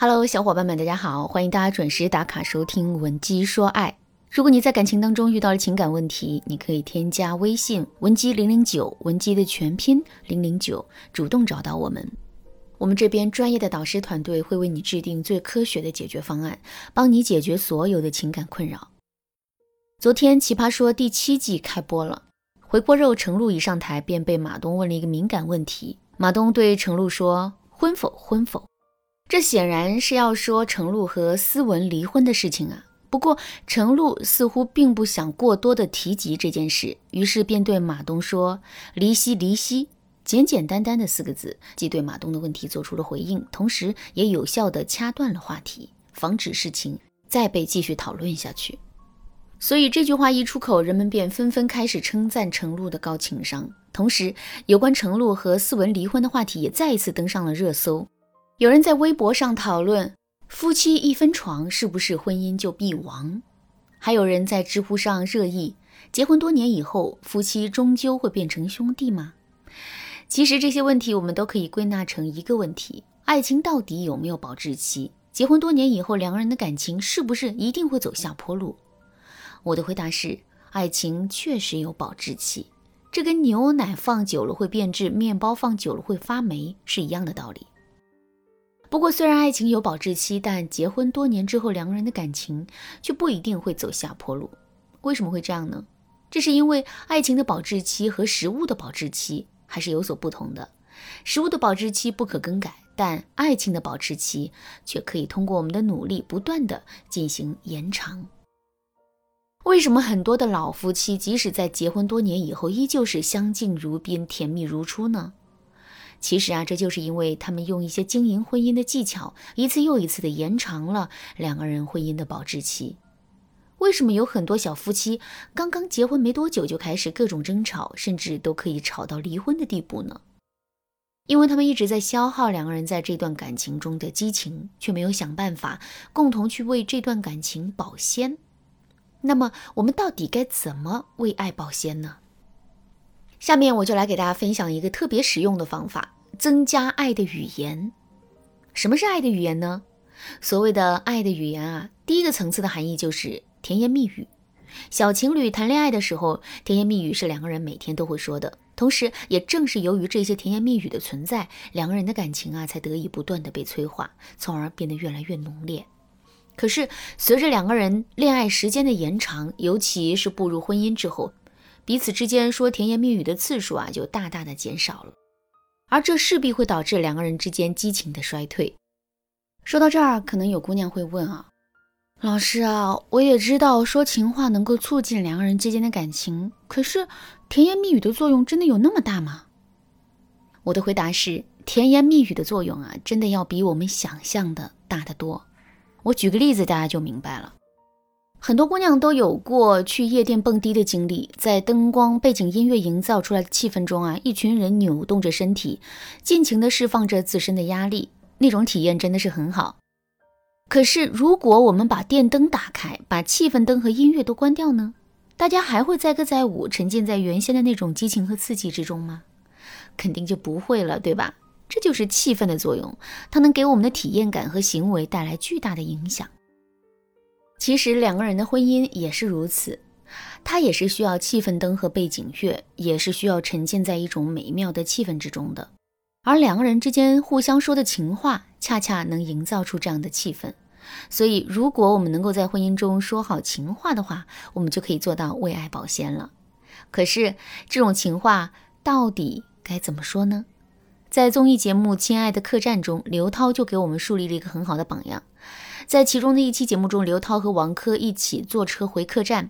Hello，小伙伴们，大家好，欢迎大家准时打卡收听《文姬说爱》。如果你在感情当中遇到了情感问题，你可以添加微信文姬零零九，文姬的全拼零零九，主动找到我们。我们这边专业的导师团队会为你制定最科学的解决方案，帮你解决所有的情感困扰。昨天《奇葩说》第七季开播了，回锅肉程璐一上台便被马东问了一个敏感问题。马东对程璐说：“婚否？婚否？”这显然是要说程璐和思文离婚的事情啊。不过程璐似乎并不想过多的提及这件事，于是便对马东说：“离析，离析。”简简单单的四个字，既对马东的问题做出了回应，同时也有效的掐断了话题，防止事情再被继续讨论下去。所以这句话一出口，人们便纷纷开始称赞程璐的高情商。同时，有关程璐和思文离婚的话题也再一次登上了热搜。有人在微博上讨论：夫妻一分床，是不是婚姻就必亡？还有人在知乎上热议：结婚多年以后，夫妻终究会变成兄弟吗？其实这些问题我们都可以归纳成一个问题：爱情到底有没有保质期？结婚多年以后，两个人的感情是不是一定会走下坡路？我的回答是：爱情确实有保质期，这跟牛奶放久了会变质，面包放久了会发霉是一样的道理。不过，虽然爱情有保质期，但结婚多年之后，两个人的感情却不一定会走下坡路。为什么会这样呢？这是因为爱情的保质期和食物的保质期。还是有所不同的。食物的保质期不可更改，但爱情的保质期却可以通过我们的努力不断的进行延长。为什么很多的老夫妻即使在结婚多年以后，依旧是相敬如宾、甜蜜如初呢？其实啊，这就是因为他们用一些经营婚姻的技巧，一次又一次的延长了两个人婚姻的保质期。为什么有很多小夫妻刚刚结婚没多久就开始各种争吵，甚至都可以吵到离婚的地步呢？因为他们一直在消耗两个人在这段感情中的激情，却没有想办法共同去为这段感情保鲜。那么，我们到底该怎么为爱保鲜呢？下面我就来给大家分享一个特别实用的方法：增加爱的语言。什么是爱的语言呢？所谓的爱的语言啊，第一个层次的含义就是。甜言蜜语，小情侣谈恋爱的时候，甜言蜜语是两个人每天都会说的。同时，也正是由于这些甜言蜜语的存在，两个人的感情啊，才得以不断的被催化，从而变得越来越浓烈。可是，随着两个人恋爱时间的延长，尤其是步入婚姻之后，彼此之间说甜言蜜语的次数啊，就大大的减少了。而这势必会导致两个人之间激情的衰退。说到这儿，可能有姑娘会问啊。老师啊，我也知道说情话能够促进两个人之间的感情，可是甜言蜜语的作用真的有那么大吗？我的回答是，甜言蜜语的作用啊，真的要比我们想象的大得多。我举个例子，大家就明白了。很多姑娘都有过去夜店蹦迪的经历，在灯光、背景音乐营造出来的气氛中啊，一群人扭动着身体，尽情地释放着自身的压力，那种体验真的是很好。可是，如果我们把电灯打开，把气氛灯和音乐都关掉呢？大家还会载歌载舞，沉浸在原先的那种激情和刺激之中吗？肯定就不会了，对吧？这就是气氛的作用，它能给我们的体验感和行为带来巨大的影响。其实，两个人的婚姻也是如此，它也是需要气氛灯和背景乐，也是需要沉浸在一种美妙的气氛之中的。而两个人之间互相说的情话，恰恰能营造出这样的气氛。所以，如果我们能够在婚姻中说好情话的话，我们就可以做到为爱保鲜了。可是，这种情话到底该怎么说呢？在综艺节目《亲爱的客栈》中，刘涛就给我们树立了一个很好的榜样。在其中的一期节目中，刘涛和王珂一起坐车回客栈，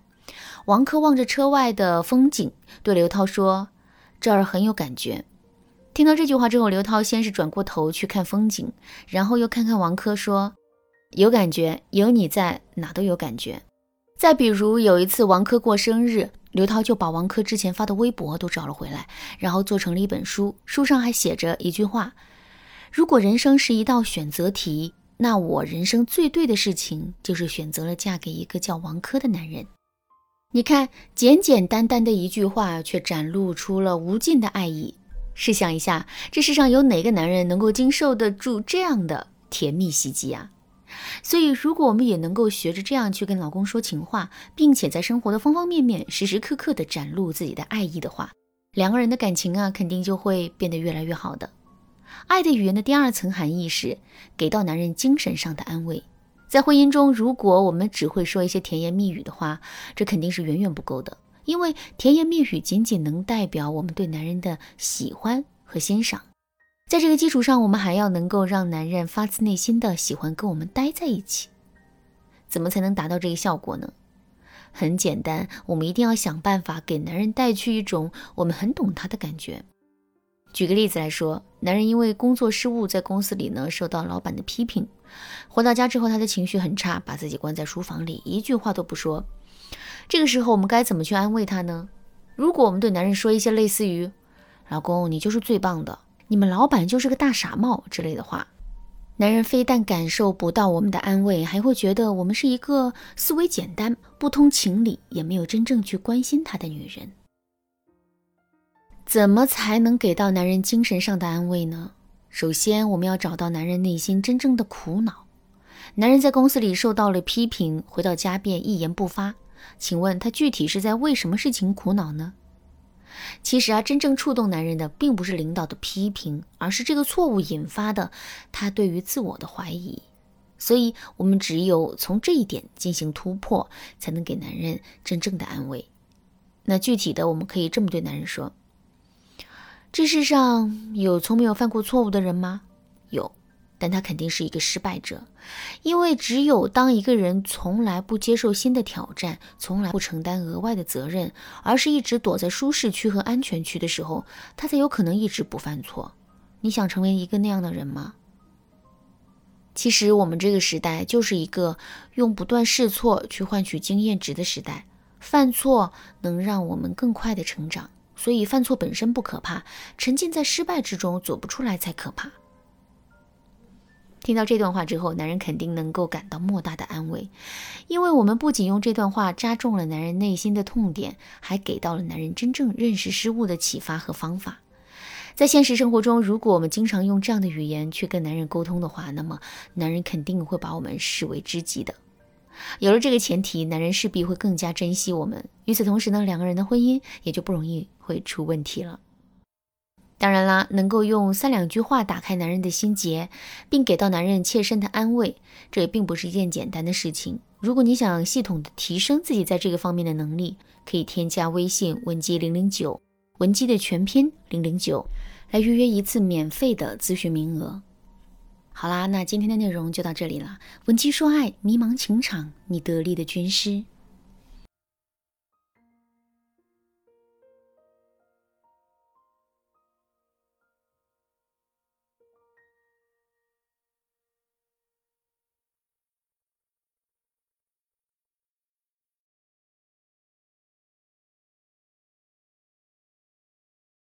王珂望着车外的风景，对刘涛说：“这儿很有感觉。”听到这句话之后，刘涛先是转过头去看风景，然后又看看王珂，说：“有感觉，有你在，哪都有感觉。”再比如有一次王珂过生日，刘涛就把王珂之前发的微博都找了回来，然后做成了一本书，书上还写着一句话：“如果人生是一道选择题，那我人生最对的事情就是选择了嫁给一个叫王珂的男人。”你看，简简单单的一句话，却展露出了无尽的爱意。试想一下，这世上有哪个男人能够经受得住这样的甜蜜袭击啊！所以，如果我们也能够学着这样去跟老公说情话，并且在生活的方方面面时时刻刻的展露自己的爱意的话，两个人的感情啊，肯定就会变得越来越好的。爱的语言的第二层含义是给到男人精神上的安慰。在婚姻中，如果我们只会说一些甜言蜜语的话，这肯定是远远不够的，因为甜言蜜语仅仅能代表我们对男人的喜欢和欣赏。在这个基础上，我们还要能够让男人发自内心的喜欢跟我们待在一起。怎么才能达到这个效果呢？很简单，我们一定要想办法给男人带去一种我们很懂他的感觉。举个例子来说，男人因为工作失误在公司里呢受到老板的批评，回到家之后他的情绪很差，把自己关在书房里，一句话都不说。这个时候我们该怎么去安慰他呢？如果我们对男人说一些类似于“老公，你就是最棒的”。你们老板就是个大傻帽之类的话，男人非但感受不到我们的安慰，还会觉得我们是一个思维简单、不通情理，也没有真正去关心他的女人。怎么才能给到男人精神上的安慰呢？首先，我们要找到男人内心真正的苦恼。男人在公司里受到了批评，回到家便一言不发，请问他具体是在为什么事情苦恼呢？其实啊，真正触动男人的，并不是领导的批评，而是这个错误引发的他对于自我的怀疑。所以，我们只有从这一点进行突破，才能给男人真正的安慰。那具体的，我们可以这么对男人说：这世上有从没有犯过错误的人吗？有。但他肯定是一个失败者，因为只有当一个人从来不接受新的挑战，从来不承担额外的责任，而是一直躲在舒适区和安全区的时候，他才有可能一直不犯错。你想成为一个那样的人吗？其实我们这个时代就是一个用不断试错去换取经验值的时代，犯错能让我们更快的成长，所以犯错本身不可怕，沉浸在失败之中走不出来才可怕。听到这段话之后，男人肯定能够感到莫大的安慰，因为我们不仅用这段话扎中了男人内心的痛点，还给到了男人真正认识失误的启发和方法。在现实生活中，如果我们经常用这样的语言去跟男人沟通的话，那么男人肯定会把我们视为知己的。有了这个前提，男人势必会更加珍惜我们。与此同时呢，两个人的婚姻也就不容易会出问题了。当然啦，能够用三两句话打开男人的心结，并给到男人切身的安慰，这也并不是一件简单的事情。如果你想系统的提升自己在这个方面的能力，可以添加微信文姬零零九，文姬的全拼零零九，来预约一次免费的咨询名额。好啦，那今天的内容就到这里了。文姬说爱，迷茫情场，你得力的军师。